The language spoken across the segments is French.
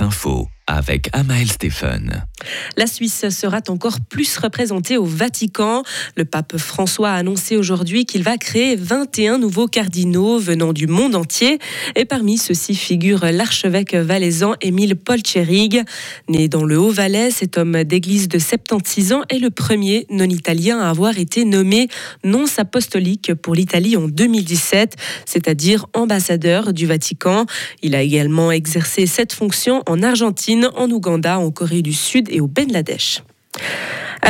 infos avec Amael Stéphane. La Suisse sera encore plus représentée au Vatican. Le pape François a annoncé aujourd'hui qu'il va créer 21 nouveaux cardinaux venant du monde entier. Et parmi ceux-ci figure l'archevêque valaisan Émile Polcherig. Né dans le Haut-Valais, cet homme d'église de 76 ans est le premier non-italien à avoir été nommé nonce apostolique pour l'Italie en 2017, c'est-à-dire ambassadeur du Vatican. Il a également exercé cette fonction en Argentine, en Ouganda, en Corée du Sud et au Bangladesh.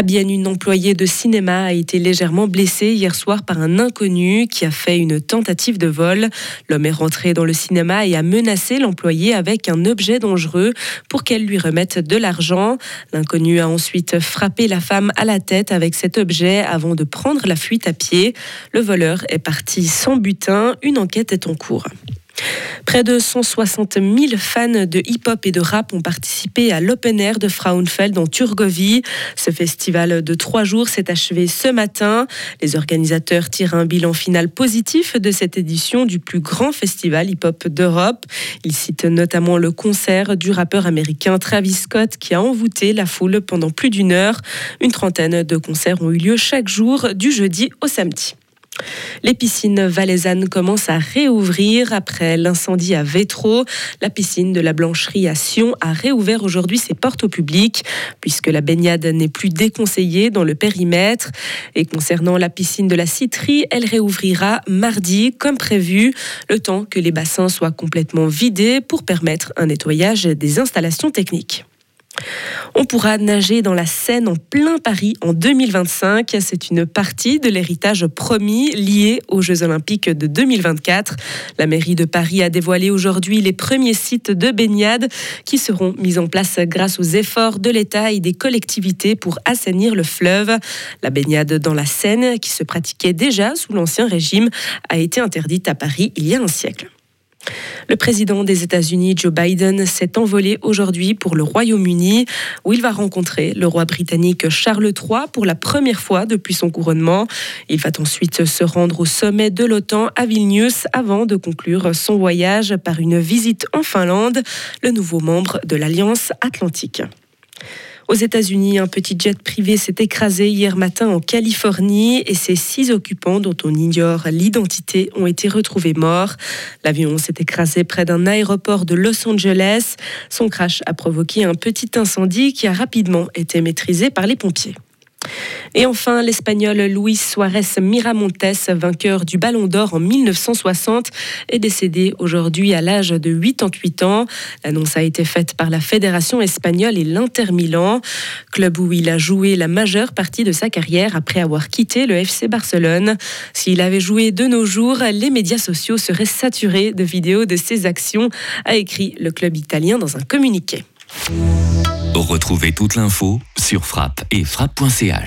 Bienne, une employée de cinéma a été légèrement blessée hier soir par un inconnu qui a fait une tentative de vol. L'homme est rentré dans le cinéma et a menacé l'employée avec un objet dangereux pour qu'elle lui remette de l'argent. L'inconnu a ensuite frappé la femme à la tête avec cet objet avant de prendre la fuite à pied. Le voleur est parti sans butin. Une enquête est en cours. Près de 160 000 fans de hip-hop et de rap ont participé à l'Open Air de Frauenfeld en Turgovie. Ce festival de trois jours s'est achevé ce matin. Les organisateurs tirent un bilan final positif de cette édition du plus grand festival hip-hop d'Europe. Ils citent notamment le concert du rappeur américain Travis Scott qui a envoûté la foule pendant plus d'une heure. Une trentaine de concerts ont eu lieu chaque jour du jeudi au samedi. Les piscines valaisannes commencent à réouvrir après l'incendie à Vétro. La piscine de la Blancherie à Sion a réouvert aujourd'hui ses portes au public puisque la baignade n'est plus déconseillée dans le périmètre. Et concernant la piscine de la Citerie, elle réouvrira mardi comme prévu, le temps que les bassins soient complètement vidés pour permettre un nettoyage des installations techniques. On pourra nager dans la Seine en plein Paris en 2025. C'est une partie de l'héritage promis lié aux Jeux Olympiques de 2024. La mairie de Paris a dévoilé aujourd'hui les premiers sites de baignade qui seront mis en place grâce aux efforts de l'État et des collectivités pour assainir le fleuve. La baignade dans la Seine, qui se pratiquait déjà sous l'Ancien Régime, a été interdite à Paris il y a un siècle. Le président des États-Unis, Joe Biden, s'est envolé aujourd'hui pour le Royaume-Uni, où il va rencontrer le roi britannique Charles III pour la première fois depuis son couronnement. Il va ensuite se rendre au sommet de l'OTAN à Vilnius avant de conclure son voyage par une visite en Finlande, le nouveau membre de l'Alliance atlantique. Aux États-Unis, un petit jet privé s'est écrasé hier matin en Californie et ses six occupants, dont on ignore l'identité, ont été retrouvés morts. L'avion s'est écrasé près d'un aéroport de Los Angeles. Son crash a provoqué un petit incendie qui a rapidement été maîtrisé par les pompiers. Et enfin, l'Espagnol Luis Suárez Miramontes, vainqueur du Ballon d'Or en 1960, est décédé aujourd'hui à l'âge de 88 ans. L'annonce a été faite par la Fédération espagnole et l'Inter Milan, club où il a joué la majeure partie de sa carrière après avoir quitté le FC Barcelone. S'il avait joué de nos jours, les médias sociaux seraient saturés de vidéos de ses actions, a écrit le club italien dans un communiqué. Retrouvez toute l'info sur frappe et frappe.ch.